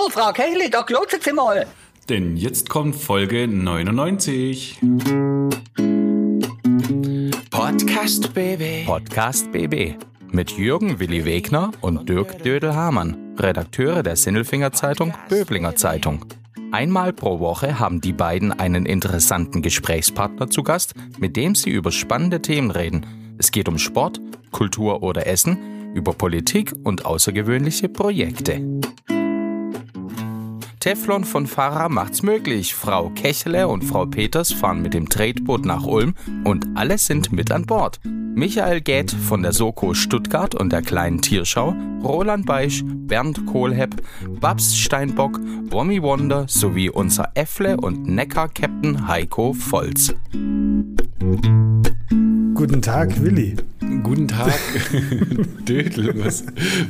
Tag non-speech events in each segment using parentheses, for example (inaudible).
Oh, Frau Kechli, da klotzt sie mal. Denn jetzt kommt Folge 99. Podcast BB. Podcast BB mit Jürgen Willi Wegner und Dirk Dödel-Hamann, Redakteure der Sinnelfinger Zeitung Böblinger Zeitung. Einmal pro Woche haben die beiden einen interessanten Gesprächspartner zu Gast, mit dem sie über spannende Themen reden. Es geht um Sport, Kultur oder Essen, über Politik und außergewöhnliche Projekte. Teflon von Fahrer macht's möglich. Frau Kechele und Frau Peters fahren mit dem Tretboot nach Ulm und alle sind mit an Bord. Michael Gäth von der Soko Stuttgart und der kleinen Tierschau, Roland Beisch, Bernd Kohlhepp, Babs Steinbock, Wommy Wonder sowie unser Äffle und Neckar-Captain Heiko Volz. Guten Tag, Willi. Guten Tag, (laughs) Dödel. Was,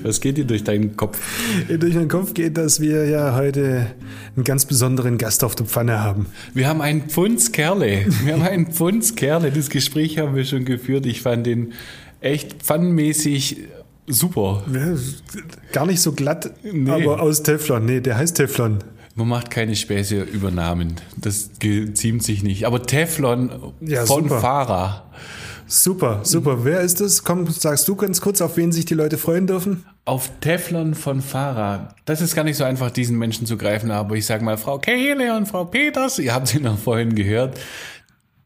was geht dir durch deinen Kopf? Durch meinen Kopf geht, dass wir ja heute einen ganz besonderen Gast auf der Pfanne haben. Wir haben einen Pfundskerle. Wir haben einen Pfundskerle. Das Gespräch haben wir schon geführt. Ich fand den echt pfannenmäßig super. Gar nicht so glatt, Nee. aber aus Teflon. Nee, der heißt Teflon. Man macht keine Späße über Namen. Das geziemt sich nicht. Aber Teflon Ja, von super. Fahrer. Super, super. Wer ist das? Komm, sagst du ganz kurz, auf wen sich die Leute freuen dürfen? Auf Teflon von Fahrer. Das ist gar nicht so einfach, diesen Menschen zu greifen, aber ich sage mal, Frau Kehle und Frau Peters, ihr habt sie noch vorhin gehört.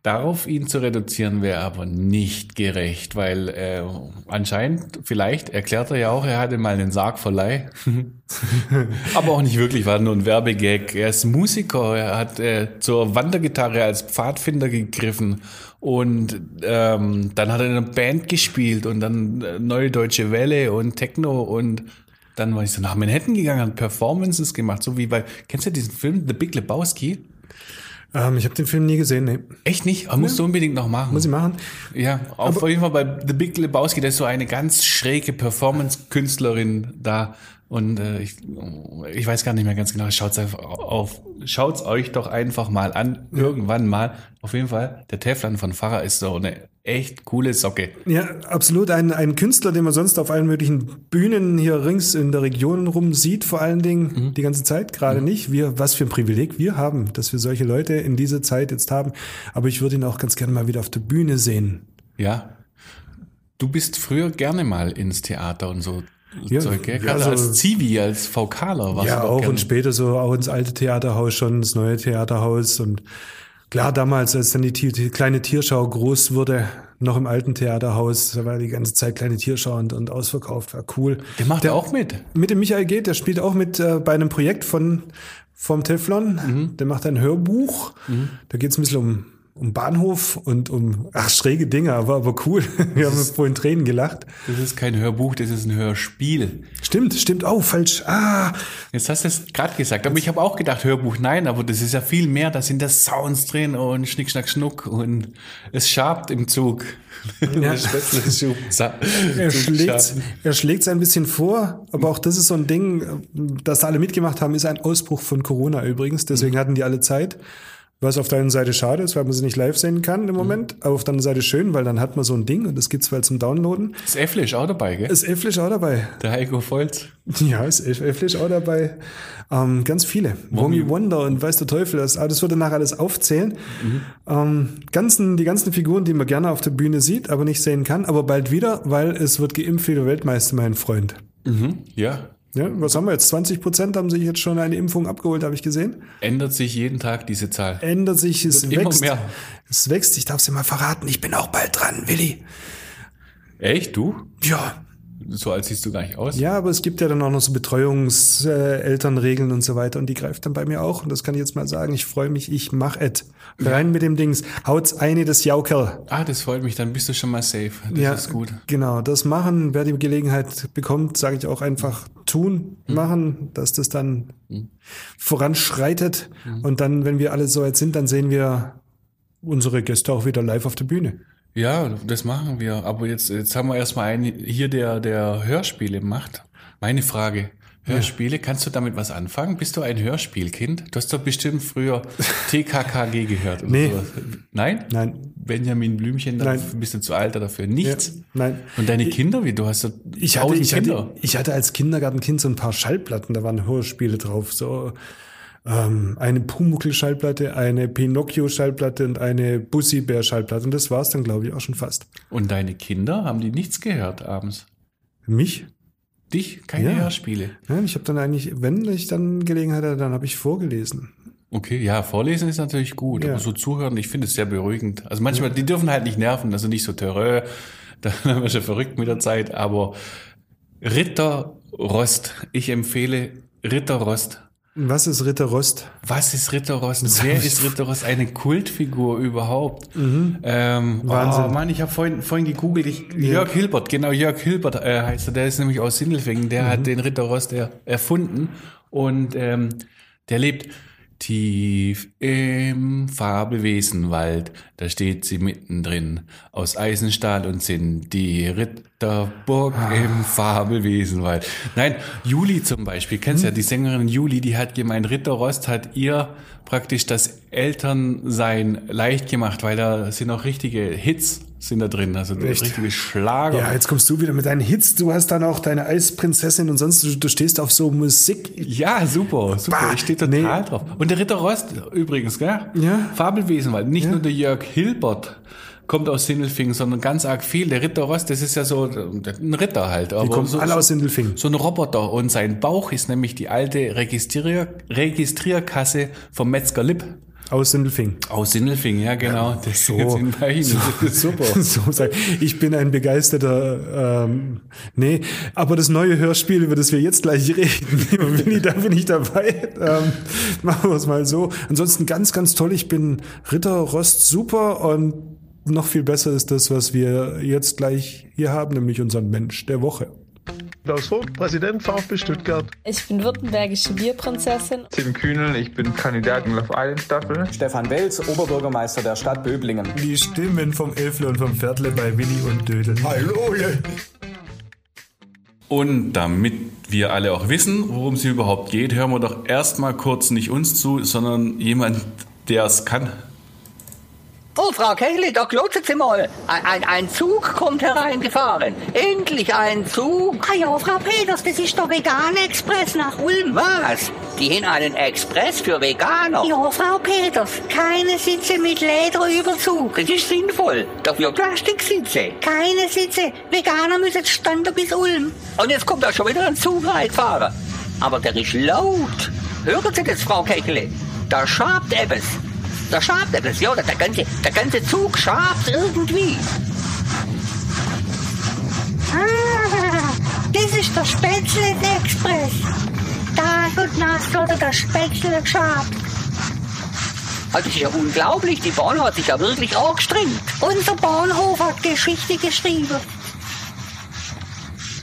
Darauf ihn zu reduzieren wäre aber nicht gerecht, weil äh, anscheinend, vielleicht erklärt er ja auch, er hatte mal einen Sargverleih. (laughs) aber auch nicht wirklich, war nur ein Werbegag. Er ist Musiker, er hat äh, zur Wandergitarre als Pfadfinder gegriffen und ähm, dann hat er in einer Band gespielt und dann äh, Neue Deutsche Welle und Techno und dann war ich so nach Manhattan gegangen, hat Performances gemacht, so wie bei, kennst du diesen Film The Big Lebowski? Ähm, ich habe den Film nie gesehen. Nee. Echt nicht? Aber musst du unbedingt noch machen. Muss ich machen? Ja, auf jeden Fall bei The Big Lebowski, da ist so eine ganz schräge Performance-Künstlerin da. Und äh, ich, ich weiß gar nicht mehr ganz genau. Schaut's einfach auf, schaut's euch doch einfach mal an, irgendwann mal. Auf jeden Fall, der Teflon von Farah ist so eine echt coole Socke. Ja, absolut. Ein, ein Künstler, den man sonst auf allen möglichen Bühnen hier rings in der Region rum sieht, vor allen Dingen Mhm. die ganze Zeit, gerade nicht. Wir, was für ein Privileg wir haben, dass wir solche Leute in dieser Zeit jetzt haben. Aber ich würde ihn auch ganz gerne mal wieder auf der Bühne sehen. Ja. Du bist früher gerne mal ins Theater und so Ja, Zeug, gell? ja, also- als Zivi, als VKler warst ja, auch gerne. und später so auch ins alte Theaterhaus schon, das neue Theaterhaus und klar damals, als dann die, die kleine Tierschau groß wurde, noch im alten Theaterhaus, da war die ganze Zeit kleine Tierschau und, und ausverkauft, war cool. Der macht Der- auch mit. Mit dem Michael geht, der spielt auch mit äh, bei einem Projekt von vom Teflon. Mhm. Der macht ein Hörbuch. Da geht es ein bisschen um, um Bahnhof und um ach, schräge Dinge, aber, aber cool. (laughs) Wir haben vorhin Tränen gelacht. Das ist kein Hörbuch, das ist ein Hörspiel. Stimmt, stimmt. Oh, falsch. Ah, Jetzt hast du es gerade gesagt, aber ich habe auch gedacht, Hörbuch, nein, aber das ist ja viel mehr, da sind da Sounds drin und Schnick, Schnack, Schnuck und es schabt im Zug. (laughs) Sa- er schlägt er schlägt's ein bisschen vor, aber auch das ist so ein Ding, das da alle mitgemacht haben, ist ein Ausbruch von Corona übrigens. Deswegen hatten die alle Zeit. Was auf der einen Seite schade ist, weil man sie nicht live sehen kann im Moment, aber auf der anderen Seite schön, weil dann hat man so ein Ding und das gibt's weil zum Downloaden. Ist auch dabei, gell? Ist Elflisch auch dabei? Der Heiko Volz. Ja, ist Elflisch auch dabei. Ähm, ganz viele. Wommy Wonder und weiß der Teufel, das, aber das würde nachher alles aufzählen. Ähm, ganzen, die ganzen Figuren, die man gerne auf der Bühne sieht, aber nicht sehen kann, aber bald wieder, weil es wird geimpft wie der Weltmeister, mein Freund. Mhm, ja. Ja, was haben wir jetzt? 20 Prozent haben sich jetzt schon eine Impfung abgeholt, habe ich gesehen. Ändert sich jeden Tag diese Zahl. Ändert sich, es Wird immer wächst. mehr. Es wächst, ich darf es dir mal verraten, ich bin auch bald dran, Willi. Echt, du? Ja, So alt siehst du gar nicht aus. Ja, aber es gibt ja dann auch noch so Betreuungselternregeln äh, Elternregeln und so weiter und die greift dann bei mir auch. Und das kann ich jetzt mal sagen. Ich freue mich, ich mach et. Rein mit dem Dings. Haut's eine des Jaukerl. Ah, das freut mich, dann bist du schon mal safe. Das ja, ist gut. Genau, das machen. Wer die Gelegenheit bekommt, sage ich auch einfach tun, Mhm. machen, dass das dann voranschreitet. Mhm. Und dann, wenn wir alle so weit sind, dann sehen wir unsere Gäste auch wieder live auf der Bühne. Ja, das machen wir. Aber jetzt, jetzt haben wir erstmal einen hier, der, der Hörspiele macht. Meine Frage. Hörspiele, kannst du damit was anfangen? Bist du ein Hörspielkind? Du hast doch bestimmt früher TKKG gehört. Oder Nee. sowas. Nein? Nein. Benjamin Blümchen, da Nein. bist du zu alt dafür. Nichts? Ja, nein. Und deine Kinder, wie? Du hast so Ich hatte, ich, Kinder. hatte, ich hatte als Kindergartenkind so ein paar Schallplatten, da waren Hörspiele drauf. So ähm, eine Pumuckl-Schallplatte, eine Pinocchio-Schallplatte und eine Bussi-Bär-Schallplatte. Und das war's dann, glaube ich, auch schon fast. Und deine Kinder, haben die nichts gehört abends? Mich? Dich? Keine Ja. Hörspiele? Ja, ich habe dann eigentlich, wenn ich dann Gelegenheit hatte, dann habe ich vorgelesen. Okay, ja, vorlesen ist natürlich gut, Ja. aber so zuhören, ich finde es sehr beruhigend. Also manchmal, die dürfen halt nicht nerven, also nicht so terror, (laughs) da werden wir schon verrückt mit der Zeit, aber Ritter Rost, ich empfehle Ritter Rost. Was ist Ritter Rost? Was ist Ritter Rost? Wer ist Ritter Rost? Eine Kultfigur überhaupt. Ähm, Mhm. Wahnsinn. Oh Mann, ich habe vorhin, vorhin gegoogelt. Ich, Jörg Hilbert, genau, Jörg Hilbert äh, heißt er. Der ist nämlich aus Sindelfingen. Der Mhm. hat den Ritter Rost er, erfunden. Und ähm, der lebt tief im Fabelwesenwald. Da steht sie mittendrin. Aus Eisenstahl und Zinn. Die Ritterburg Ah. im Fabelwesenwald. Nein, Juli zum Beispiel. Kennst du Hm. ja die Sängerin Juli, die hat gemeint, Ritter Rost hat ihr praktisch das Elternsein leicht gemacht, weil da sind auch richtige Hits sind da drin, also Echt? richtige Schlager. Ja, jetzt kommst du wieder mit deinen Hits. Du hast dann auch deine Eisprinzessin und sonst, du, du stehst auf so Musik. Ja, super, super. Bah, ich stehe total nee. drauf. Und der Ritter Rost übrigens, gell? Ja. Fabelwesen, weil nicht nur der Jörg Hilbert kommt aus Sindelfingen, sondern ganz arg viel. Der Ritter Rost, das ist ja so ein Ritter halt. Aber Die kommen so, alle aus Sindelfingen. so ein Roboter. Und sein Bauch ist nämlich die alte Registrier Registrierkasse vom Metzger Lipp. Aus Sindelfingen. Aus Sindelfingen, ja genau. Das So. sind bei Ihnen. Ist super. so sagen. Ich bin ein begeisterter, ähm, nee, aber das neue Hörspiel, über das wir jetzt gleich reden, (laughs) lieber Willi, da bin ich dabei. Ähm, machen wir es mal so. Ansonsten ganz, ganz toll. Ich bin Ritter Rost super und noch viel besser ist das, was wir jetzt gleich hier haben, nämlich unseren Mensch der Woche. Klaus Vogt, Präsident VfB Stuttgart. Ich bin württembergische Bierprinzessin. Tim Kühnel, ich bin Kandidat in Love Island Staffel. Stefan Welz, Oberbürgermeister der Stadt Böblingen. Die Stimmen vom Elfle und vom Pferdle bei Willi und Dödel. Hallo, Und damit wir alle auch wissen, worum es hier überhaupt geht, hören wir doch erstmal kurz nicht uns zu, sondern jemand, der es kann. Oh, Frau Kechli, da glotzen Sie mal. Ein, ein, ein Zug kommt hereingefahren. Endlich ein Zug. Ah ja, Frau Peters, das ist der Vegan-Express nach Ulm. Was? Die haben einen Express für Veganer. Ja, Frau Peters, keine Sitze mit Lederüberzug. Das ist sinnvoll. Dafür Plastiksitze. Keine Sitze. Veganer müssen standen bis Ulm. Und jetzt kommt da schon wieder ein Zug reingefahren. Aber der ist laut. Hören Sie das, Frau Kechli? Da schabt etwas. Da schabt etwas, ja. Der ganze, der ganze Zug schabt irgendwie. Ah, das ist der Spätzle-Express. Tag und Nacht wurde das Spätzle geschabt. Also, das ist ja unglaublich. Die Bahn hat sich ja wirklich angestrengt. Unser Bahnhof hat Geschichte geschrieben.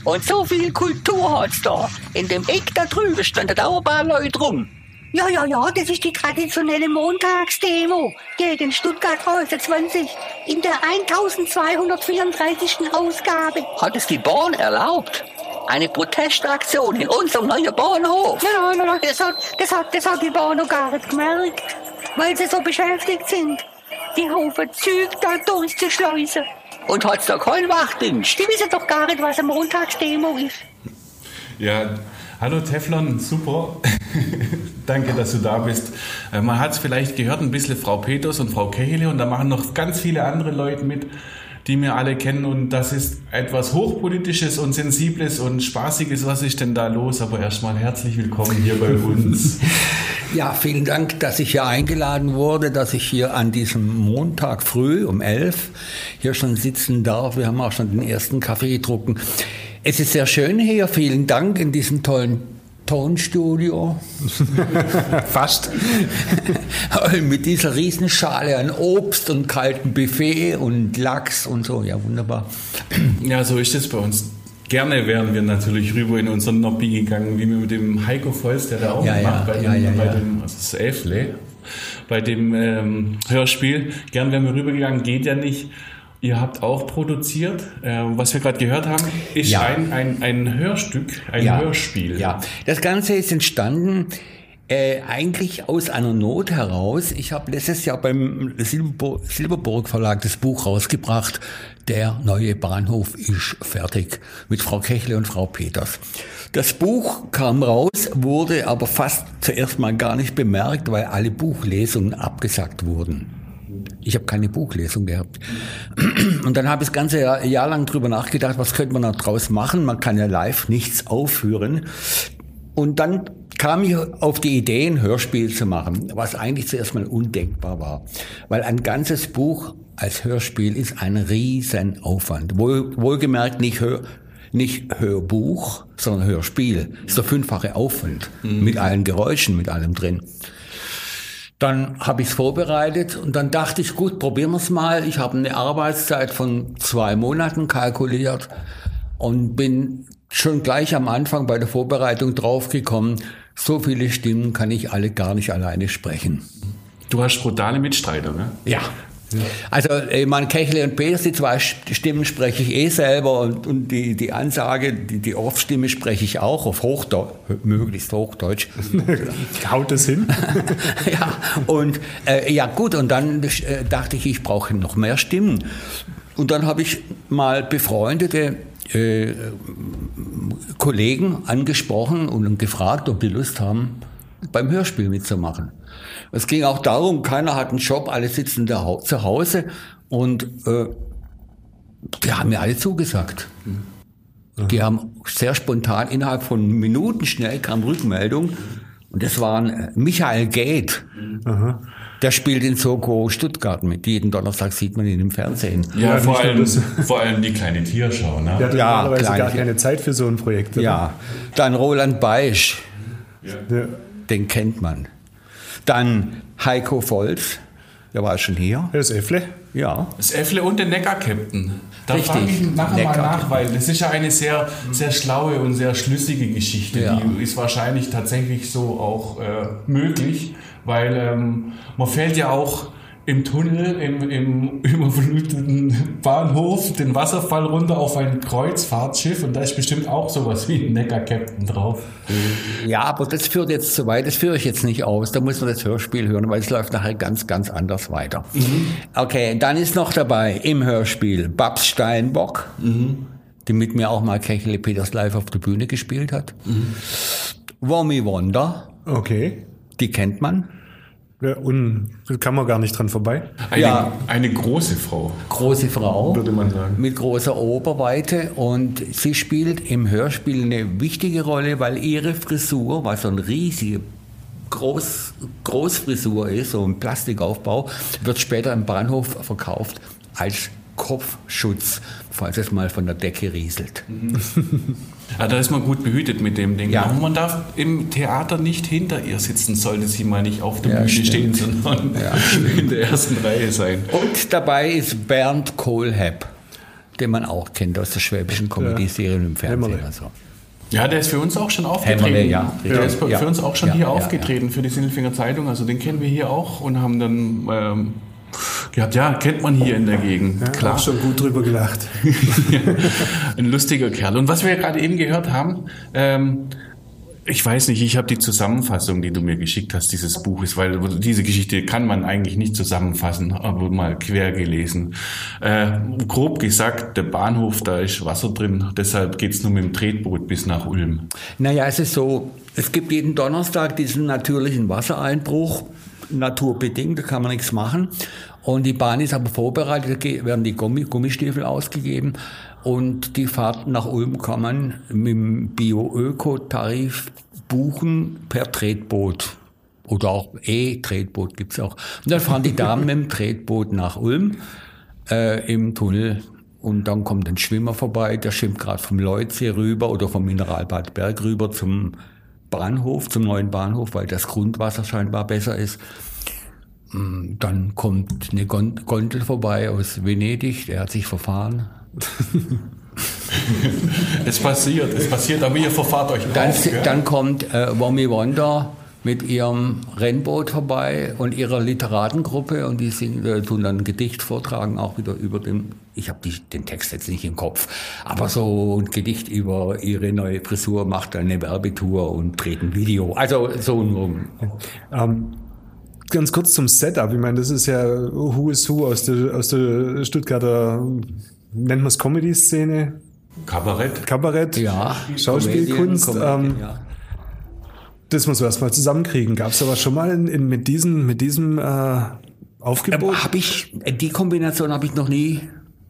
Und so viel Kultur hat's da. In dem Eck da drüben standen auch ein paar Leute rum. Ja, ja, ja, das ist die traditionelle Montagsdemo gegen Stuttgart 20 in der 1234. Ausgabe. Hat es die Bahn erlaubt? Eine Protestaktion in unserem neuen Bahnhof. Nein, nein, nein, das hat, das hat, das hat die Bahn noch gar nicht gemerkt, weil sie so beschäftigt sind, die Haufen Züge da durchzuschleusen. Und hat's da keinen Wachdienst? Die wissen doch gar nicht, was eine Montagsdemo ist. Ja, hallo Teflon, super. (laughs) Danke, dass du da bist. Äh, Man hat es vielleicht gehört, ein bisschen Frau Peters und Frau Kehle und da machen noch ganz viele andere Leute mit, die wir alle kennen und das ist etwas Hochpolitisches und Sensibles und Spaßiges. Was ist denn da los? Aber erstmal herzlich willkommen hier bei (laughs) uns. Ja, vielen Dank, dass ich hier eingeladen wurde, dass ich hier an diesem Montag früh um elf hier schon sitzen darf. Wir haben auch schon den ersten Kaffee getrunken. Es ist sehr schön hier. Vielen Dank in diesem tollen Tonstudio. (laughs) Fast. (laughs) Mit dieser Riesenschale an Obst und kaltem Buffet und Lachs und so. Ja, wunderbar. Ja, so ist es bei uns. Gerne wären wir natürlich rüber in unseren Nobby gegangen, wie wir mit dem Heiko Volz, der da auch Ja, macht, ja, bei ja, dem, ja, bei dem also das Elfle, bei dem ähm, Hörspiel. Gern wären wir rübergegangen, geht ja nicht. Ihr habt auch produziert. Äh, was wir gerade gehört haben, ist Ja. ein, ein, ein Hörstück, ein Ja. Hörspiel. Ja, das Ganze ist entstanden äh, eigentlich aus einer Not heraus. Ich habe letztes Jahr beim Silberburg, Silberburg Verlag das Buch rausgebracht. Der neue Bahnhof ist fertig mit Frau Kechle und Frau Peters. Das Buch kam raus, wurde aber fast zuerst mal gar nicht bemerkt, weil alle Buchlesungen abgesagt wurden. Ich habe keine Buchlesung gehabt. (clears throat) Und dann habe ich das ganze Jahr, Jahr lang drüber nachgedacht, was könnte man da draus machen? Man kann ja live nichts aufführen. Und dann kam ich auf die Idee, ein Hörspiel zu machen, was eigentlich zuerst mal undenkbar war. Weil ein ganzes Buch als Hörspiel ist ein riesen Aufwand. Wohl, wohlgemerkt nicht, Hör, nicht Hörbuch, sondern Hörspiel. ist der fünffache Aufwand. Mit allen Geräuschen, mit allem drin. Dann habe ich es vorbereitet und dann dachte ich, gut, probieren wir es mal. Ich habe eine Arbeitszeit von zwei Monaten kalkuliert und bin schon gleich am Anfang bei der Vorbereitung draufgekommen, so viele Stimmen kann ich alle gar nicht alleine sprechen. Du hast brutale Mitstreiter, ne? Ja. Also, ich meine, Kechle und Peters, die zwei Stimmen spreche ich eh selber und, und die, die Ansage, die, die Off-Stimme spreche ich auch auf Hochdeutsch, möglichst Hochdeutsch. (laughs) Haut es hin? (laughs) ja, und äh, ja gut, und dann äh, dachte ich, ich brauche noch mehr Stimmen. Und dann habe ich mal befreundete äh, Kollegen angesprochen und gefragt, ob die Lust haben, beim Hörspiel mitzumachen. Es ging auch darum, keiner hat einen Job, alle sitzen da zu Hause und äh, die haben mir alle zugesagt. Die haben sehr spontan, innerhalb von Minuten schnell kam Rückmeldung. Und das waren äh, Michael Gate. Der spielt in Soko Stuttgart mit. Jeden Donnerstag sieht man ihn im Fernsehen. Ja, vor, allem, (laughs) vor allem die kleine Tierschau, ne? Der hat Ja, normalerweise gar keine Zeit für so ein Projekt. oder? Ja. Dann Roland Beisch, Ja. Den kennt man. Dann Heiko Volz, der war schon hier. Das Äffle. Ja. Das Äffle und der Neckar-Captain. Da Richtig. frage ich nachher Neckar. mal nach, weil das ist ja eine sehr, sehr schlaue und sehr schlüssige Geschichte. Ja. Die ist wahrscheinlich tatsächlich so auch äh, möglich, weil ähm, man fällt ja auch im Tunnel, im, im überfluteten Bahnhof, den Wasserfall runter auf ein Kreuzfahrtschiff und da ist bestimmt auch sowas wie ein Neckar-Captain drauf. Ja, aber das führt jetzt zu weit, das führe ich jetzt nicht aus. Da muss man das Hörspiel hören, weil es läuft nachher ganz, ganz anders weiter. Okay, dann ist noch dabei im Hörspiel Babs Steinbock, die mit mir auch mal Kechele Peters live auf der Bühne gespielt hat. Womi Wonder, Okay. die kennt man. Ja, und da kann man gar nicht dran vorbei. Eine, Ja. eine große Frau, Große Frau. würde man sagen. mit großer Oberweite und sie spielt im Hörspiel eine wichtige Rolle, weil ihre Frisur, was so ein riesige Groß, Großfrisur ist, so ein Plastikaufbau, wird später im Bahnhof verkauft als Kopfschutz, falls es mal von der Decke rieselt. (laughs) Ja, da ist man gut behütet mit dem Ding. Ja. Aber man darf im Theater nicht hinter ihr sitzen, sollte sie mal nicht auf der Ja, Bühne stimmt. stehen, sondern in der ersten Reihe sein. Und dabei ist Bernd Kohlhepp, den man auch kennt aus der schwäbischen Comedy-Serien im Fernsehen. Hämmerle. Also. Ja, der ist für uns auch schon aufgetreten. Hämmerle, ja. Der ist für Ja. uns auch schon Ja, hier ja, aufgetreten für die Sindelfinger Zeitung. Also den kennen wir hier auch und haben dann ähm, gehabt, ja, kennt man hier in der Gegend. Ja, Klar. Auch schon gut drüber gelacht. (laughs) Ein lustiger Kerl. Und was wir gerade eben gehört haben, ähm, ich weiß nicht, ich habe die Zusammenfassung, die du mir geschickt hast, dieses Buches, weil diese Geschichte kann man eigentlich nicht zusammenfassen, aber mal quer gelesen. Äh, grob gesagt, der Bahnhof, da ist Wasser drin, deshalb geht's nur mit dem Tretboot bis nach Ulm. Naja, es ist so, es gibt jeden Donnerstag diesen natürlichen Wassereinbruch, naturbedingt, da kann man nichts machen. Und die Bahn ist aber vorbereitet, da werden die Gummi, Gummistiefel ausgegeben und die Fahrt nach Ulm kann man mit dem Bio-Öko-Tarif buchen per Tretboot. Oder auch E-Tretboot gibt's auch. Und dann fahren die Damen mit dem Tretboot nach Ulm äh, im Tunnel und dann kommt ein Schwimmer vorbei, der schwimmt gerade vom Leutsee rüber oder vom Mineralbad Berg rüber zum Bahnhof, zum neuen Bahnhof, weil das Grundwasser scheinbar besser ist. Mm, Dann kommt eine Gon- Gondel vorbei aus Venedig, der hat sich verfahren. (laughs) Es passiert, es passiert, aber ihr verfahrt euch Dann, drauf, gell? dann kommt äh, Womi Wonder mit ihrem Rennboot vorbei und ihrer Literatengruppe und die singen, äh, tun dann ein Gedicht vortragen, auch wieder über den, ich habe den Text jetzt nicht im Kopf, aber so ein Gedicht über ihre neue Frisur, macht eine Werbetour und dreht ein Video. Also so ein... Ähm, ganz kurz zum Setup. Ich meine, das ist ja Who is Who aus der, aus der Stuttgarter, nennt man es Comedy-Szene? Kabarett. Kabarett, Ja, Schauspielkunst. Comedian, ähm, Comedian, ja. Das muss man erstmal zusammenkriegen. Gab es aber schon mal in, in, mit diesem, mit diesem äh, Aufgebot? Habe ich, die Kombination habe ich noch nie,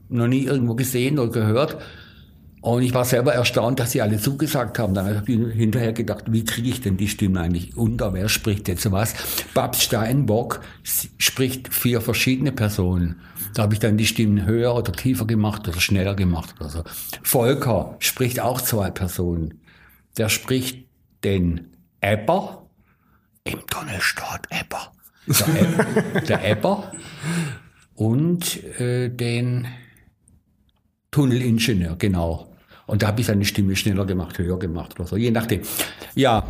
noch nie irgendwo gesehen oder gehört. Und ich war selber erstaunt, dass sie alle zugesagt haben. Dann habe ich hinterher gedacht, wie kriege ich denn die Stimme eigentlich unter? Wer spricht jetzt was? Babs Steinbock spricht vier verschiedene Personen. Da habe ich dann die Stimmen höher oder tiefer gemacht oder schneller gemacht oder so. Volker spricht auch zwei Personen. Der spricht den Ebber im Tunnelstaat Ebber. Der, Eb- der Ebber und äh, den Tunnelingenieur, genau. Und da habe ich seine Stimme schneller gemacht, höher gemacht oder so, je nachdem. Ja,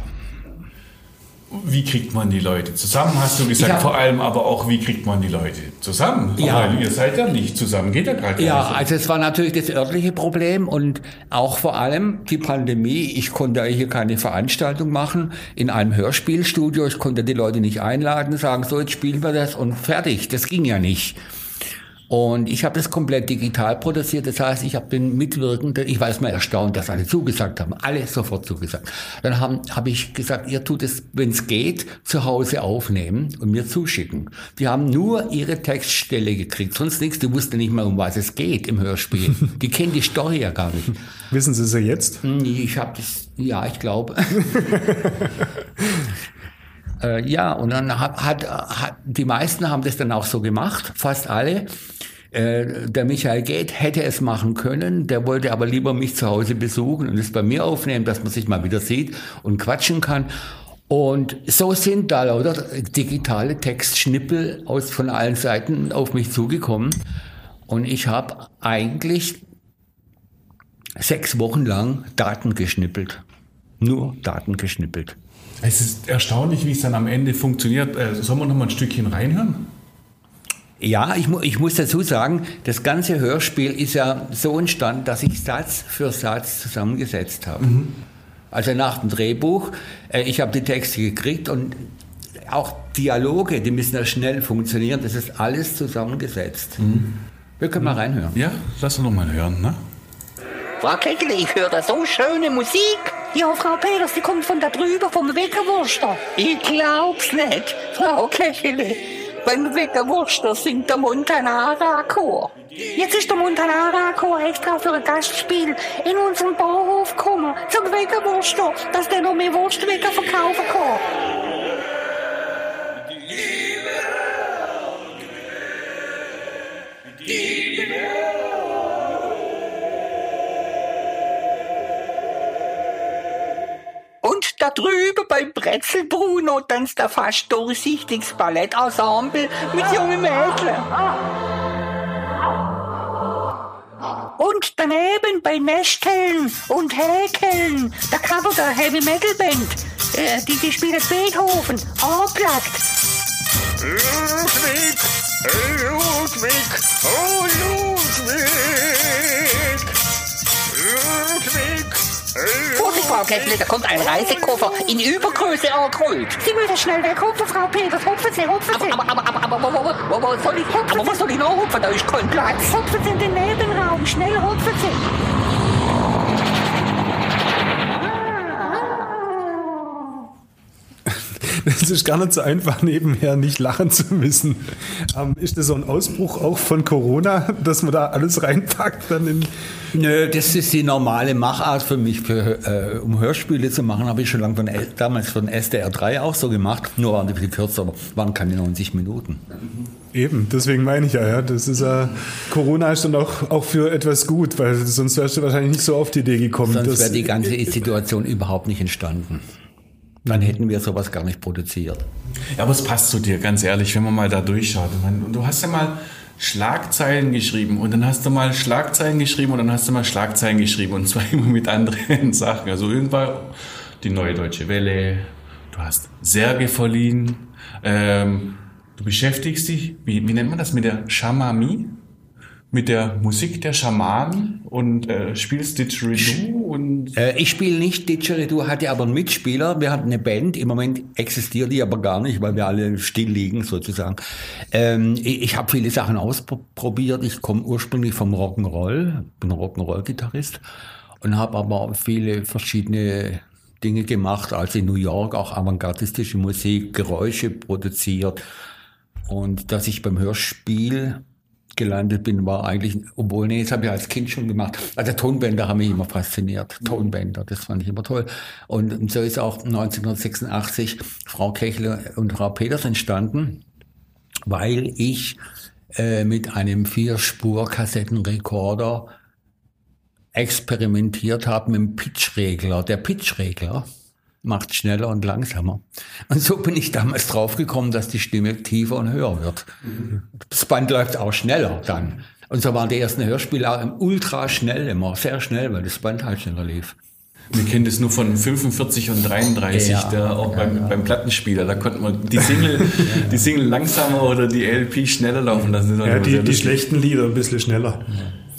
Wie kriegt man die Leute zusammen, hast du gesagt, hab- vor allem aber auch, wie kriegt man die Leute zusammen? Ja. Weil ihr seid ja nicht zusammen, geht ja gerade Ja, nicht. also es war natürlich das örtliche Problem und auch vor allem die Pandemie. Ich konnte hier keine Veranstaltung machen in einem Hörspielstudio. Ich konnte die Leute nicht einladen, sagen, so jetzt spielen wir das und fertig. Das ging ja nicht. Und ich habe das komplett digital produziert. Das heißt, ich habe den Mitwirkenden, ich war erstmal erstaunt, dass alle zugesagt haben. Alle sofort zugesagt. Dann habe hab ich gesagt, ihr tut es, wenn es geht, zu Hause aufnehmen und mir zuschicken. Die haben nur ihre Textstelle gekriegt, sonst nichts. Die wussten nicht mal, um was es geht im Hörspiel. (laughs) Die kennen die Story ja gar nicht. Wissen Sie es ja jetzt? Hm, Ich habe das, ja, ich glaube. (laughs) äh, ja, und dann hat, hat, hat, die meisten haben das dann auch so gemacht, fast alle. Äh, der Michael Geht hätte es machen können, der wollte aber lieber mich zu Hause besuchen und es bei mir aufnehmen, dass man sich mal wieder sieht und quatschen kann. Und so sind da lauter digitale Textschnippel aus von allen Seiten auf mich zugekommen. Und ich habe eigentlich sechs Wochen lang Daten geschnippelt. Nur Daten geschnippelt. Es ist erstaunlich, wie es dann am Ende funktioniert. Äh, sollen wir noch mal ein Stückchen reinhören? Ja, ich, mu ich muss dazu sagen, das ganze Hörspiel ist ja so entstanden, dass ich Satz für Satz zusammengesetzt habe. Also nach dem Drehbuch, äh, ich habe die Texte gekriegt und auch Dialoge, die müssen ja schnell funktionieren, das ist alles zusammengesetzt. Wir können mal reinhören. Ja, lass uns noch mal hören, ne? Frau Keckele, ich höre da so schöne Musik. Ja, Frau Peters, die kommt von da drüber, vom Weckerwurster. Ich glaub's nicht, Frau Keckele. Beim Weckerwurster singt der Montanara-Chor. Jetzt ist der Montanara-Chor extra für ein Gastspiel in unseren Bauhof gekommen, zum Weckerwurster, dass der noch mehr Wurstwecker verkaufen kann. Und da drüben beim Brezel Bruno tanzt der fast durchsichtiges Ballettensemble mit jungen Mädchen. Und daneben bei Nesteln und Häkeln, da kann man der Heavy Metal Band, äh, die, die spielen Beethoven, anplagt. Ludwig, Ludwig, oh Ludwig, Frau Keckle, da kommt ein Reisekoffer in Übergröße angerollt. Sie müssen schnell weghupfen, Frau Peters, hupfen Sie, hupfen Sie. Aber, aber, aber, aber, wo, wo, wo, wo soll ich, aber wo soll ich noch hupfen? Da ist kein Platz. Hupfen Sie in den Nebenraum, schnell hupfen Sie. (laughs) Es ist gar nicht so einfach, nebenher nicht lachen zu müssen. Ähm, ist das so ein Ausbruch auch von Corona, dass man da alles reinpackt dann in. Nö, das ist die normale Machart für mich, für, äh, um Hörspiele zu machen, habe ich schon lange von, damals von SDR 3 auch so gemacht. Nur waren die viel kürzer, waren keine 90 Minuten. Eben, deswegen meine ich ja, ja. Das ist ja, Corona ist dann auch, auch für etwas gut, weil sonst wärst du wahrscheinlich nicht so auf die Idee gekommen. Sonst wäre die ganze Situation überhaupt nicht entstanden. Dann hätten wir sowas gar nicht produziert. Ja, aber es passt zu dir, ganz ehrlich, wenn man mal da durchschaut. Meine, du hast ja mal Schlagzeilen geschrieben und dann hast du mal Schlagzeilen geschrieben und dann hast du mal Schlagzeilen geschrieben und zwar (laughs) immer mit anderen (laughs) Sachen. Also irgendwann die Neue Deutsche Welle, du hast Särge verliehen, ähm, du beschäftigst dich, wie, wie nennt man das, mit der Schamami? Mit der Musik der Schamanen und äh, spielst Didgeridoo und... Äh, ich spiele nicht Didgeridoo, hatte aber einen Mitspieler. Wir hatten eine Band, im Moment existiert die aber gar nicht, weil wir alle still liegen sozusagen. Ähm, ich ich habe viele Sachen ausprobiert. Ich komme ursprünglich vom Rock'n'Roll, bin Rock'n'Roll-Gitarrist und habe aber viele verschiedene Dinge gemacht, also in New York auch avantgardistische Musik, Geräusche produziert. Und dass ich beim Hörspiel gelandet bin, war eigentlich, obwohl, nee, das habe ich als Kind schon gemacht. Also Tonbänder haben mich immer fasziniert. Tonbänder, das fand ich immer toll. Und so ist auch 1986 Frau Kechle und Frau Peters entstanden, weil ich äh, mit einem Vierspur-Kassettenrekorder experimentiert habe mit dem Pitchregler. Der Pitchregler macht schneller und langsamer. Und so bin ich damals draufgekommen, dass die Stimme tiefer und höher wird. Das Band läuft auch schneller dann. Und so waren die ersten Hörspiele auch ultra schnell immer, sehr schnell, weil das Band halt schneller lief. Wir kennen das nur von 45 und 33, Ja, da auch beim, ja. beim Plattenspieler. Da konnte man die Single, die Single langsamer oder die LP schneller laufen lassen. Ja, die, die schlechten Lieder ein bisschen schneller.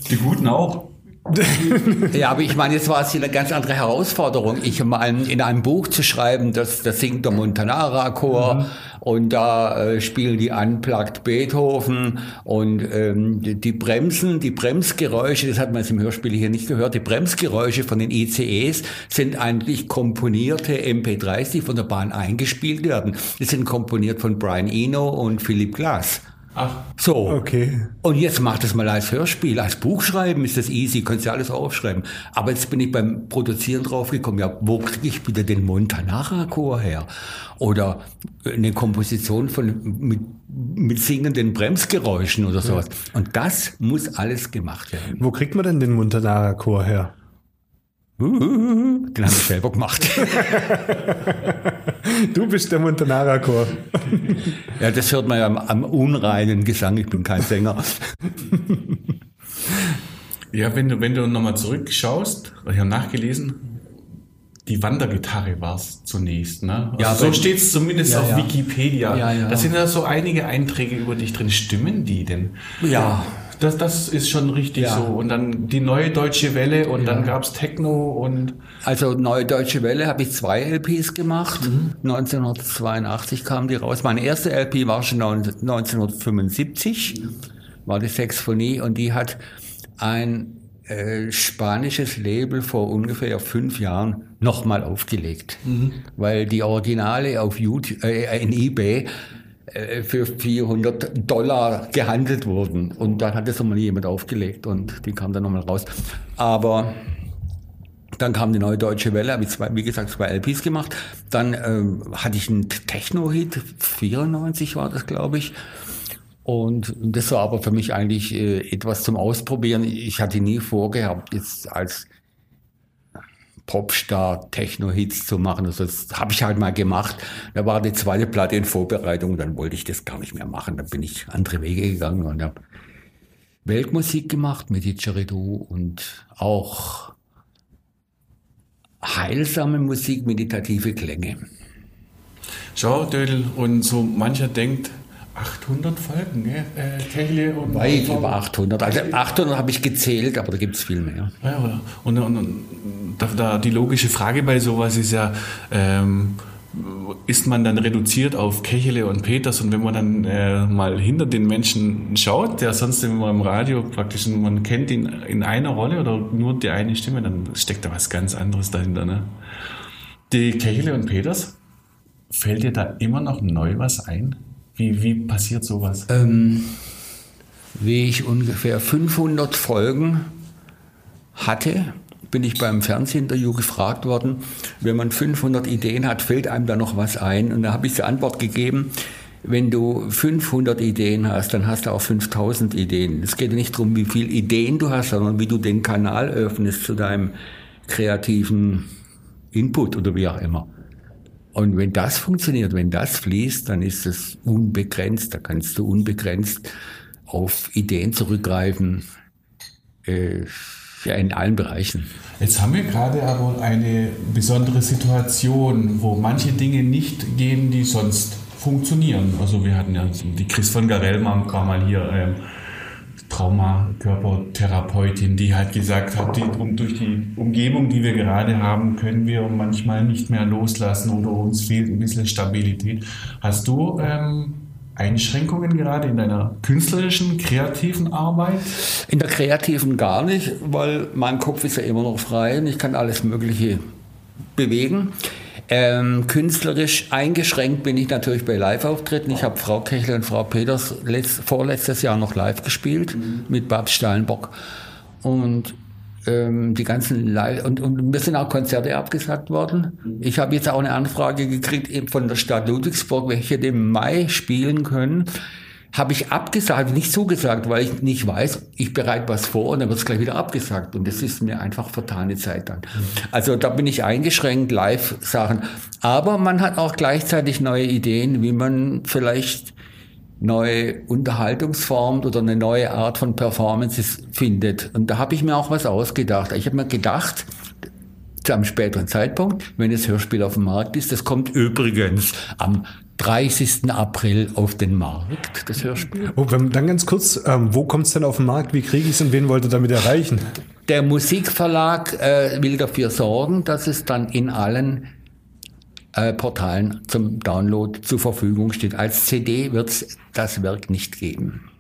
Die guten auch. (laughs) Ja, aber ich meine, jetzt war es hier eine ganz andere Herausforderung. Ich mal in einem Buch zu schreiben, das, das singt der Montanara-Chor und da äh, spielen die Unplugged Beethoven und ähm, die, die Bremsen, die Bremsgeräusche, das hat man jetzt im Hörspiel hier nicht gehört, die Bremsgeräusche von den ICEs sind eigentlich komponierte MP3s, die von der Bahn eingespielt werden. Die sind komponiert von Brian Eno und Philip Glass. Ach, So. Okay. Und jetzt mach das mal als Hörspiel. Als Buch schreiben ist das easy, kannst ja alles aufschreiben. Aber jetzt bin ich beim Produzieren draufgekommen, ja, wo kriege ich wieder den Montanara-Chor her? Oder eine Komposition von, mit, mit singenden Bremsgeräuschen oder sowas. Und das muss alles gemacht werden. Wo kriegt man denn den Montanara-Chor her? Den habe ich selber gemacht. (laughs) Du bist der Montanara-Chor. Ja, das hört man ja am, am unreinen Gesang. Ich bin kein Sänger. Ja, wenn du, wenn du nochmal zurückschaust, ich habe nachgelesen, die Wandergitarre war es zunächst, ne? Also Ja, so steht es zumindest Ja, auf ja. Wikipedia. Ja, ja. Da sind ja so einige Einträge über dich drin. Stimmen die denn? Ja. Das, das ist schon richtig Ja. so. Und dann die neue Deutsche Welle und dann gab's Techno und Also Neue Deutsche Welle habe ich zwei LPs gemacht. Mhm. 1982 kam die raus. Meine erste LP war schon 1975, war die Sexphonie und die hat ein äh, spanisches Label vor ungefähr fünf Jahren nochmal aufgelegt. Mhm. Weil die Originale auf YouTube, äh, in Ebay für 400 Dollar gehandelt wurden. Und dann hat das nochmal jemand aufgelegt und die kam dann nochmal raus. Aber dann kam die neue Deutsche Welle, habe ich zwei, wie gesagt, zwei LPs gemacht. Dann ähm, hatte ich einen Techno-Hit, 94 war das, glaube ich. Und das war aber für mich eigentlich äh, etwas zum Ausprobieren. Ich hatte nie vorgehabt, jetzt als Popstar Techno-Hits zu machen. Also das habe ich halt mal gemacht. Da war die zweite Platte in Vorbereitung, dann wollte ich das gar nicht mehr machen. Dann bin ich andere Wege gegangen und habe Weltmusik gemacht mit Didgeridoo und auch heilsame Musik, meditative Klänge. Schau, Dödel, und so mancher denkt, 800 Folgen, gell? Äh, Kechle und Weit über 800. Also 800 habe ich gezählt, aber da gibt es viel mehr. Ja? Und, und, und da, da die logische Frage bei sowas ist ja, ähm, ist man dann reduziert auf Kechele und Peters und wenn man dann äh, mal hinter den Menschen schaut, der sonst immer im Radio praktisch, man kennt ihn in einer Rolle oder nur die eine Stimme, dann steckt da was ganz anderes dahinter. Ne? Die Kechele und Peters, fällt dir da immer noch neu was ein? Wie, wie passiert sowas? Ähm, wie ich ungefähr 500 Folgen hatte, bin ich beim Fernsehinterview gefragt worden, wenn man 500 Ideen hat, fällt einem da noch was ein? Und da habe ich die Antwort gegeben, wenn du 500 Ideen hast, dann hast du auch 5000 Ideen. Es geht nicht darum, wie viele Ideen du hast, sondern wie du den Kanal öffnest zu deinem kreativen Input oder wie auch immer. Und wenn das funktioniert, wenn das fließt, dann ist es unbegrenzt. Da kannst du unbegrenzt auf Ideen zurückgreifen. Äh, ja, in allen Bereichen. Jetzt haben wir gerade aber eine besondere Situation, wo manche Dinge nicht gehen, die sonst funktionieren. Also wir hatten ja die Chris von Garellmann war mal hier ähm, Traumakörpertherapeutin, die halt gesagt hat, die, um, durch die Umgebung, die wir gerade haben, können wir manchmal nicht mehr loslassen oder uns fehlt ein bisschen Stabilität. Hast du ähm, Einschränkungen gerade in deiner künstlerischen, kreativen Arbeit? In der kreativen gar nicht, weil mein Kopf ist ja immer noch frei und ich kann alles Mögliche bewegen. Ähm, künstlerisch eingeschränkt bin ich natürlich bei Live-Auftritten. Ich habe Frau Kechler und Frau Peters letzt, vorletztes Jahr noch live gespielt mhm. mit Babs Steinbock. Und ähm, die ganzen Live und, und mir sind auch Konzerte abgesagt worden. Mhm. Ich habe jetzt auch eine Anfrage gekriegt eben von der Stadt Ludwigsburg, welche im Mai spielen können habe ich abgesagt, nicht zugesagt, weil ich nicht weiß, ich bereite was vor und dann wird es gleich wieder abgesagt. Und das ist mir einfach vertane Zeit dann. Also da bin ich eingeschränkt, Live-Sachen. Aber man hat auch gleichzeitig neue Ideen, wie man vielleicht neue Unterhaltungsformen oder eine neue Art von Performances findet. Und da habe ich mir auch was ausgedacht. Ich habe mir gedacht, zu einem späteren Zeitpunkt, wenn das Hörspiel auf dem Markt ist, das kommt übrigens am 30. April auf den Markt, das Hörspiel. Oh, dann ganz kurz, ähm, wo kommt es denn auf den Markt? Wie kriege ich es und wen wollt ihr damit erreichen? Der Musikverlag äh, will dafür sorgen, dass es dann in allen äh, Portalen zum Download zur Verfügung steht. Als CD wird es das Werk nicht geben.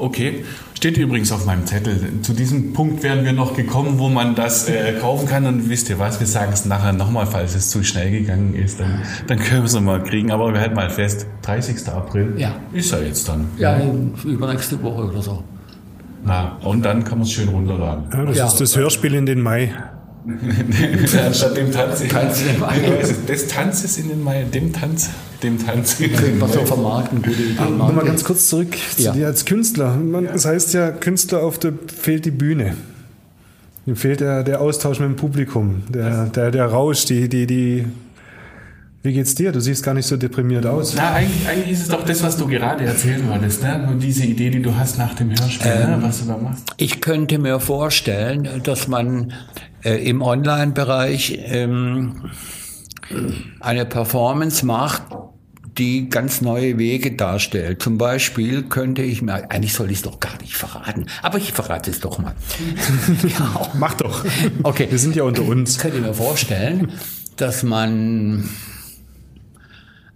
Okay, steht übrigens auf meinem Zettel. Zu diesem Punkt wären wir noch gekommen, wo man das äh, kaufen kann. Und wisst ihr was, wir sagen es nachher nochmal, falls es zu schnell gegangen ist, dann, dann können wir es nochmal kriegen. Aber wir halten mal fest, 30. April ja. ist er jetzt dann. Ja, übernächste Woche oder so. Na, und dann kann man es schön runterladen. Ja, das ja. ist das Hörspiel in den Mai. Anstatt dem Tanz. Tanz in den Mai. Des Tanzes in den Mai, dem Tanz, dem Tanz in den Mai. Was so vermarkten, gute Idee. Ah, Nochmal ganz kurz zurück ja. zu dir als Künstler. Man, das heißt ja, Künstler auf der fehlt die Bühne. Ihm fehlt der, der Austausch mit dem Publikum, der, der, der Rausch, die, die, die wie geht's dir? Du siehst gar nicht so deprimiert aus. Na, eigentlich, eigentlich ist es doch das, was du gerade erzählt wolltest, ne? Und diese Idee, die du hast nach dem Hörspiel, ne? ähm, ne? was du da machst. Ich könnte mir vorstellen, dass man äh, im Online-Bereich ähm, eine Performance macht, die ganz neue Wege darstellt. Zum Beispiel könnte ich mir, eigentlich soll ich es doch gar nicht verraten, aber ich verrate es doch mal. (laughs) ja. Mach doch. Okay. Wir sind ja unter uns. Ich könnte mir vorstellen, dass man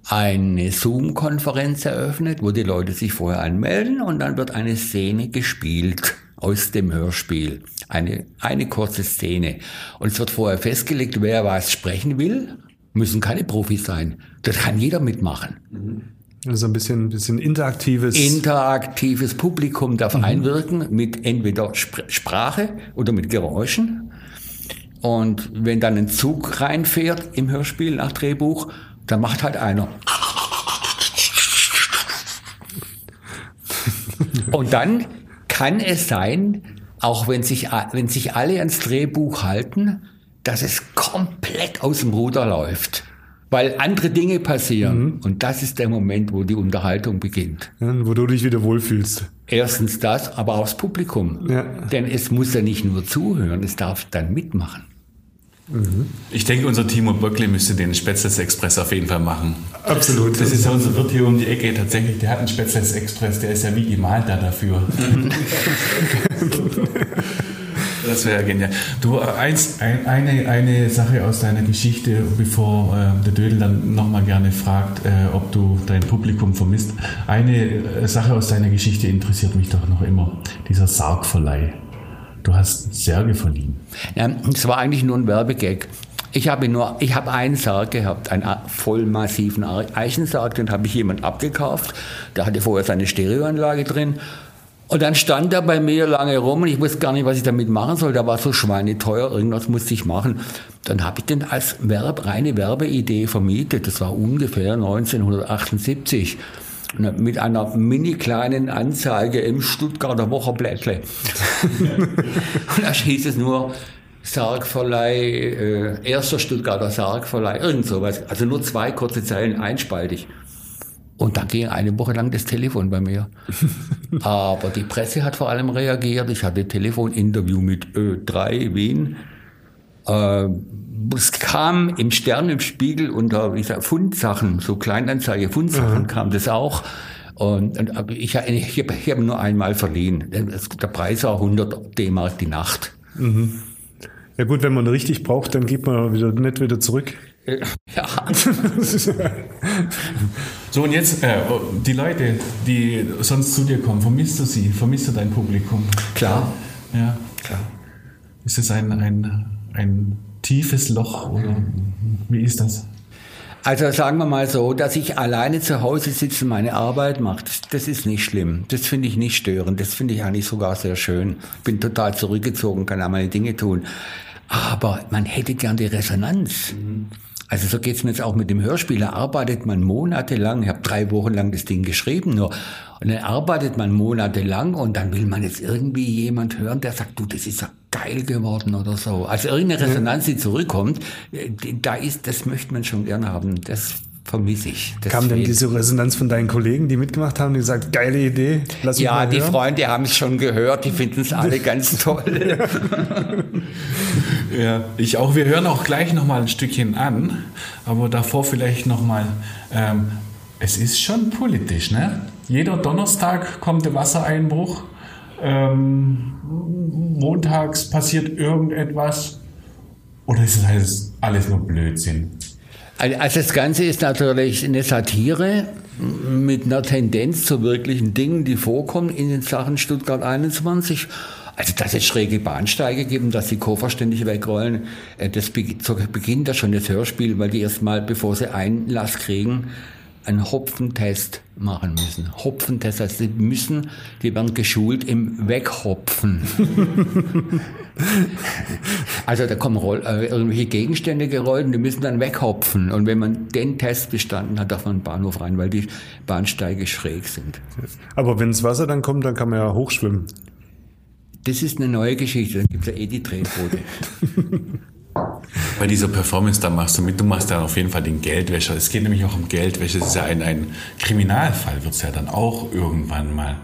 eine Zoom-Konferenz eröffnet, wo die Leute sich vorher anmelden und dann wird eine Szene gespielt aus dem Hörspiel. Eine, eine kurze Szene. Und es wird vorher festgelegt, wer was sprechen will. Müssen keine Profis sein. Das kann jeder mitmachen. Also ein bisschen, bisschen interaktives. Interaktives Publikum darf mhm. einwirken mit entweder Sp Sprache oder mit Geräuschen. Und wenn dann ein Zug reinfährt im Hörspiel nach Drehbuch, da macht halt einer. (laughs) Und dann kann es sein, auch wenn sich, wenn sich alle ans Drehbuch halten, dass es komplett aus dem Ruder läuft. Weil andere Dinge passieren. Mhm. Und das ist der Moment, wo die Unterhaltung beginnt. Ja, wo du dich wieder wohlfühlst. Erstens das, aber auch das Publikum. Ja. Denn es muss ja nicht nur zuhören, es darf dann mitmachen. Ich denke, unser Timo Böckle müsste den Spätzles Express auf jeden Fall machen. Absolut. Das ist ja unser Wirt hier um die Ecke. Tatsächlich, der hat einen Spätzles Express, der ist ja wie gemalt da dafür. (laughs) das wäre ja genial. Du, eins, ein, eine, eine Sache aus deiner Geschichte, bevor äh, der Dödel dann nochmal gerne fragt, äh, ob du dein Publikum vermisst. Eine äh, Sache aus deiner Geschichte interessiert mich doch noch immer. Dieser Sargverleih. Du hast Särge verliehen. Ja, es war eigentlich nur ein Werbegag. Ich habe nur, ich habe einen Sarg gehabt, einen voll massiven Eichensarg, den habe ich jemand abgekauft. Der hatte vorher seine Stereoanlage drin. Und dann stand er bei mir lange rum und ich wusste gar nicht, was ich damit machen soll. Der war so schweineteuer, irgendwas musste ich machen. Dann habe ich den als Werb, reine Werbeidee vermietet. Das war ungefähr 1978 mit einer mini kleinen Anzeige im Stuttgarter Wocherblättle. (laughs) und da hieß es nur Sargverleih, äh, erster Stuttgarter Sargverleih, irgend sowas. Also nur zwei kurze Zeilen, einspaltig. Und dann ging eine Woche lang das Telefon bei mir. (laughs) Aber die Presse hat vor allem reagiert. Ich hatte Telefoninterview mit Ö3 Wien. Äh, es kam im Stern, im Spiegel unter wie gesagt, Fundsachen, so Kleinanzeige, Fundsachen Mhm. kam das auch. Und, und ich, ich, habe ich hab nur einmal verliehen. Der Preis war 100 D-Mark die Nacht. Mhm. Ja gut, wenn man richtig braucht, dann gibt man wieder nicht wieder zurück. Ja. (laughs) So, und jetzt äh, die Leute, die sonst zu dir kommen, vermisst du sie? Vermisst du dein Publikum? Klar. Ja. Klar. Ist es ein, ein, ein tiefes Loch oder wie ist das? Also sagen wir mal so, dass ich alleine zu Hause sitze und meine Arbeit mache, das, das ist nicht schlimm. Das finde ich nicht störend. Das finde ich eigentlich sogar sehr schön. Bin total zurückgezogen, kann auch meine Dinge tun. Aber man hätte gern die Resonanz. Also so geht's mir jetzt auch mit dem Hörspiel. Da arbeitet man monatelang. Ich habe drei Wochen lang das Ding geschrieben nur. Und dann arbeitet man monatelang und dann will man jetzt irgendwie jemand hören, der sagt, du, das ist ja geil geworden oder so. Also irgendeine Resonanz, die zurückkommt, äh, die- da ist, das möchte man schon gern haben. Das vermisse ich. Das Kam denn fehlt. diese Resonanz von deinen Kollegen, die mitgemacht haben, die gesagt, geile Idee, lass uns Ja, mal die hören? Freunde haben es schon gehört, die finden es alle (laughs) ganz toll. (laughs) (laughs) Ja, ich auch. Wir hören auch gleich noch mal ein Stückchen an, aber davor vielleicht noch mal. Ähm, es ist schon politisch, ne? Jeder Donnerstag kommt der Wassereinbruch. Ähm, montags passiert irgendetwas. Oder ist es alles, alles nur Blödsinn? Also das Ganze ist natürlich eine Satire mit einer Tendenz zu wirklichen Dingen, die vorkommen in den Sachen Stuttgart 21. Also dass es schräge Bahnsteige gibt und dass die Koffer ständig wegrollen, äh, das beginnt ja schon das Hörspiel, weil die erstmal, bevor sie Einlass kriegen, einen Hopfentest machen müssen. Hopfentest, also sie müssen, die werden geschult im Weghopfen. (laughs) Also da kommen Roll, äh, irgendwelche Gegenstände gerollt und die müssen dann weghopfen. Und wenn man den Test bestanden hat, darf man Bahnhof rein, weil die Bahnsteige schräg sind. Aber wenn das Wasser dann kommt, dann kann man ja hochschwimmen. Das ist eine neue Geschichte, dann gibt es ja eh die Drehboote. Bei dieser Performance, da machst du mit, du machst dann auf jeden Fall den Geldwäscher. Es geht nämlich auch um Geldwäsche. Es ist ja ein, ein Kriminalfall, wird es ja dann auch irgendwann mal.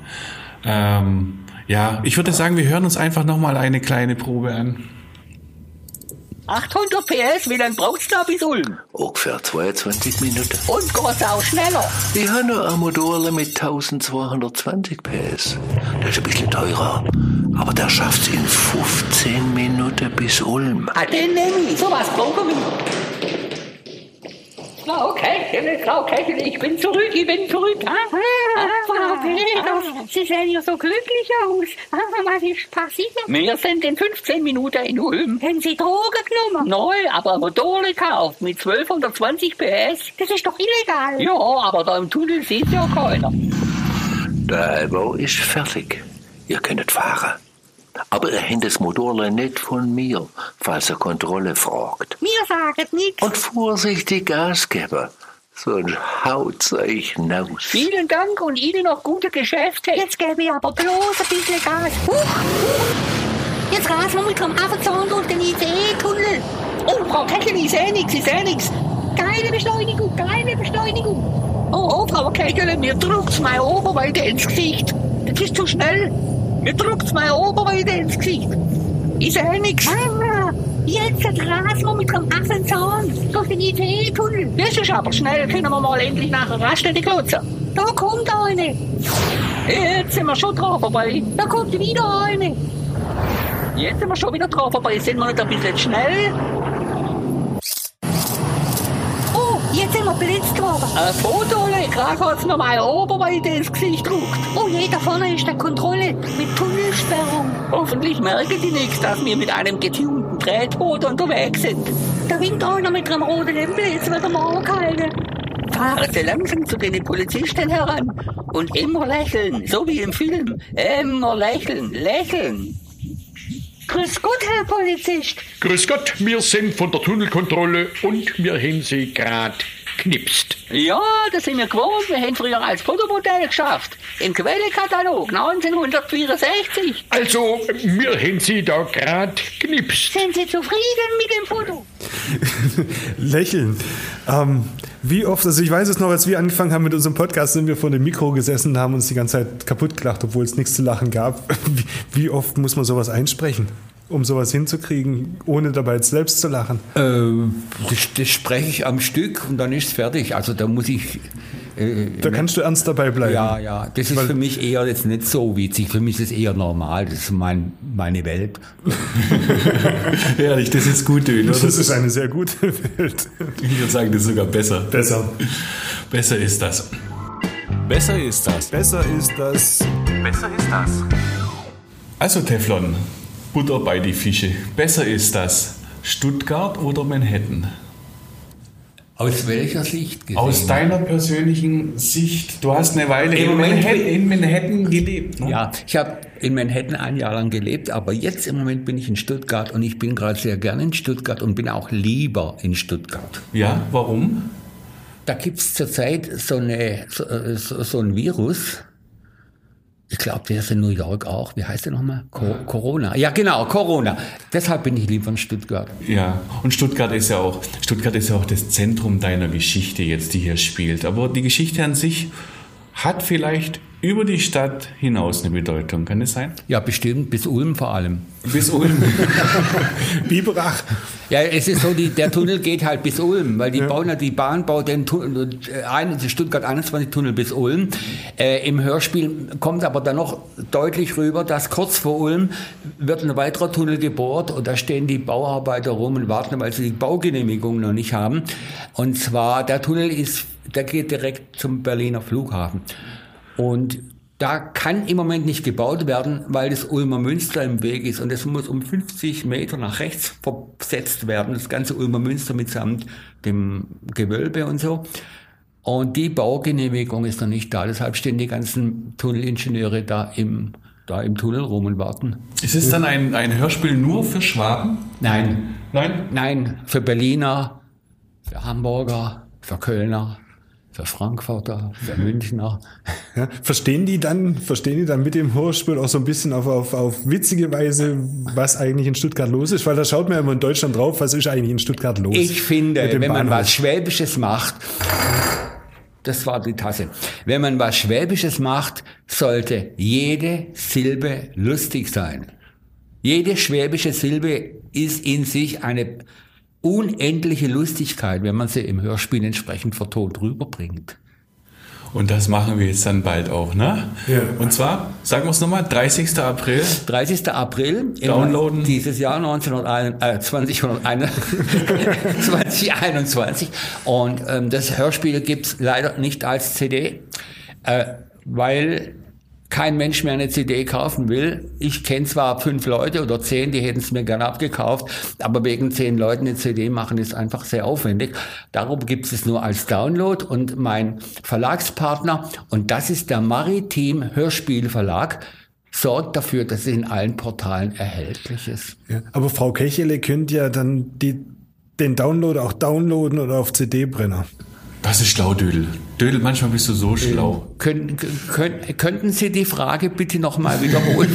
Ähm, ja, ich würde sagen, wir hören uns einfach noch mal eine kleine Probe an. 800 PS, wie lange braucht's da bis Ulm? Ungefähr 22 Minuten. Und geht's auch schneller? Ich habe noch ein Motorle mit 1220 PS. Der ist ein bisschen teurer. Aber der schafft's in 15 Minuten bis Ulm. Ah, den nehme ich. So was brauchen wir. Frau Kächele, Frau Kächele, ich bin zurück, ich bin zurück. Ah, Ah, Frau Peters, Sie sehen ja so glücklich aus. Ah, Was ist passiert? Wir sind in 15 Minuten in Ulm. Haben Sie Drogen genommen? Neu, aber ein Motor gekauft mit 1220 PS. Das ist doch illegal. Ja, aber da im Tunnel sieht ja keiner. Der Albau ist fertig. Ihr könnt fahren. Aber ihr habt das Motorle nicht von mir, falls ihr Kontrolle fragt. Mir sagen nichts. Und vorsichtig Gas geben, sonst haut's euch naus. Vielen Dank und Ihnen noch gute Geschäfte. Jetzt gebe ich aber bloß ein bisschen Gas. Huch, huch. Jetzt rasen wir mit dem Affenzahn durch den ICE-Tunnel. Oh, Frau Kächele, ich sehe nichts, ich sehe nichts. Geile Beschleunigung, geile Beschleunigung. Oh, oh, Frau Kächele, mir drückt's meine Oberweite ins Gesicht. Das ist zu schnell. Mir drückt's meine Oberweite ins Gesicht. Ich sehe nichts. Ah, jetzt rasen wir mit dem Affenzahn durch den ICE-Tunnel. Das ist aber schnell. Können wir mal endlich nach der Raststätte klotzen? Da kommt eine. Jetzt sind wir schon dran vorbei. Da kommt wieder eine. Jetzt sind wir schon wieder dran vorbei. Sind wir nicht ein bisschen schnell? Oh, jetzt sind wir blitzt worden. Ein Foto, gerade hat's mir meine Oberweite ins Gesicht gedruckt. Oh je, da vorne ist der Kontrolle mit Tunnelsperrung. Hoffentlich merken die nichts, dass wir mit einem getunten Tretboot unterwegs sind. Da winkt einer mit einem roten Lämpel, jetzt wird er mal angehalten. Fahren Sie langsam zu den Polizisten heran und immer lächeln, so wie im Film. Immer lächeln, lächeln. Grüß Gott, Herr Polizist. Grüß Gott, wir sind von der Tunnelkontrolle und wir haben sie grad knipst. Ja, das sind wir gewohnt. Wir haben früher als Fotomodell geschafft. Im Quellekatalog 1964. Also, wir haben sie da grad knipst. Sind Sie zufrieden mit dem Foto? (laughs) Lächeln. Ähm, wie oft, also ich weiß es noch, als wir angefangen haben mit unserem Podcast, sind wir vor dem Mikro gesessen und haben uns die ganze Zeit kaputt gelacht, obwohl es nichts zu lachen gab. (laughs) Wie, wie oft muss man sowas einsprechen? Um sowas hinzukriegen, ohne dabei jetzt selbst zu lachen? Äh, das, das spreche ich am Stück und dann ist es fertig. Also da muss ich. Äh, da kannst du ernst dabei bleiben. Ja, ja. Das ist Weil für mich eher jetzt nicht so witzig. Für mich ist es eher normal. Das ist mein, meine Welt. (laughs) Ehrlich, das ist gut, Döner. Das ist eine sehr gute (laughs) Welt. Ich würde sagen, das ist sogar besser. Besser. Besser ist das. Besser ist das. Besser ist das. Besser ist das. Also Teflon, Butter bei die Fische. Besser ist das Stuttgart oder Manhattan? Aus welcher Sicht gesehen? Aus deiner persönlichen Sicht. Du hast eine Weile in, Manhattan, in Manhattan, gelebt. Ne? Ja, ich habe in Manhattan ein Jahr lang gelebt, aber jetzt im Moment bin ich in Stuttgart und ich bin gerade sehr gerne in Stuttgart und bin auch lieber in Stuttgart. Ja, warum? Da gibt es zurzeit so, eine, so, so, so ein Virus, ich glaube, der ist in New York auch. Wie heißt der nochmal? Co Corona. Ja, genau, Corona. Deshalb bin ich lieber in Stuttgart. Ja, und Stuttgart ist ja auch, Stuttgart ist ja auch das Zentrum deiner Geschichte jetzt, die hier spielt. Aber die Geschichte an sich hat vielleicht über die Stadt hinaus eine Bedeutung. Kann es sein? Ja, bestimmt. Bis Ulm vor allem. Bis Ulm. (laughs) Biberach. Ja, es ist so, die, der Tunnel geht halt bis Ulm, weil die ja. bauen die Bahn baut den Tunnel, Stuttgart 21 Tunnel bis Ulm. Äh, Im Hörspiel kommt aber dann noch deutlich rüber, dass kurz vor Ulm wird ein weiterer Tunnel gebohrt und da stehen die Bauarbeiter rum und warten, weil sie die Baugenehmigung noch nicht haben. Und zwar, der Tunnel ist, der geht direkt zum Berliner Flughafen. Und da kann im Moment nicht gebaut werden, weil das Ulmer Münster im Weg ist und es muss um 50 Meter nach rechts versetzt werden, das ganze Ulmer Münster mitsamt dem Gewölbe und so. Und die Baugenehmigung ist noch nicht da, deshalb stehen die ganzen Tunnelingenieure da im, da im Tunnel rum und warten. Ist es dann ein, ein Hörspiel nur für Schwaben? Nein. Nein? Nein, für Berliner, für Hamburger, für Kölner für Frankfurter, für Münchner. Verstehen die dann, verstehen die dann mit dem Hörspiel auch so ein bisschen auf, auf, auf witzige Weise, was eigentlich in Stuttgart los ist? Weil da schaut man ja immer in Deutschland drauf, was ist eigentlich in Stuttgart los? Ich finde, wenn Bahnhof. man was Schwäbisches macht, das war die Tasse. Wenn man was Schwäbisches macht, sollte jede Silbe lustig sein. Jede schwäbische Silbe ist in sich eine unendliche Lustigkeit, wenn man sie im Hörspiel entsprechend vertont rüberbringt. Und das machen wir jetzt dann bald auch, ne? Ja. Und zwar, sagen wir es nochmal, 30. April. 30. April. Downloaden. Dieses Jahr 1921, äh, 2021. (laughs) Und ähm, das Hörspiel gibt's leider nicht als CD, äh, weil kein Mensch mehr eine CD kaufen will. Ich kenne zwar fünf Leute oder zehn, die hätten es mir gerne abgekauft, aber wegen zehn Leuten eine CD machen ist einfach sehr aufwendig. Darum gibt es nur als Download und mein Verlagspartner, und das ist der Maritim Hörspielverlag, sorgt dafür, dass es in allen Portalen erhältlich ist. Ja, aber Frau Kechele könnte ja dann die, den Download auch downloaden oder auf CD-Brenner. Das ist schlau, Dödel. Dödel, manchmal bist du so schlau. Äh, können, können, könnten Sie die Frage bitte nochmal wiederholen?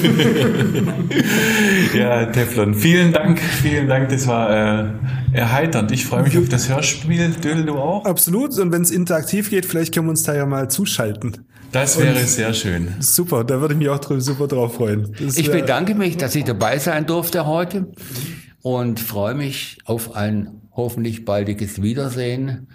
(laughs) ja, Teflon, vielen Dank, vielen Dank. Das war äh, erheiternd. Ich freue mich auf das Hörspiel. Dödel, du auch? Absolut. Und wenn es interaktiv geht, vielleicht können wir uns da ja mal zuschalten. Das wäre Und sehr schön. Super, da würde ich mich auch super drauf freuen. Das ich bedanke mich, dass ich dabei sein durfte heute und freue mich auf ein hoffentlich baldiges Wiedersehen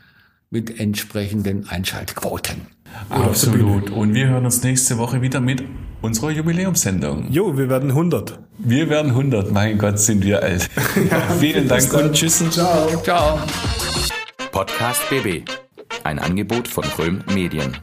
mit entsprechenden Einschaltquoten. Absolut. Und wir hören uns nächste Woche wieder mit unserer Jubiläumssendung. Jo, wir werden 100. Wir werden 100. Mein Gott, sind wir alt. (laughs) ja, Vielen Dank und tschüss. Ciao. Ciao. Podcast BB. Ein Angebot von Röhm Medien.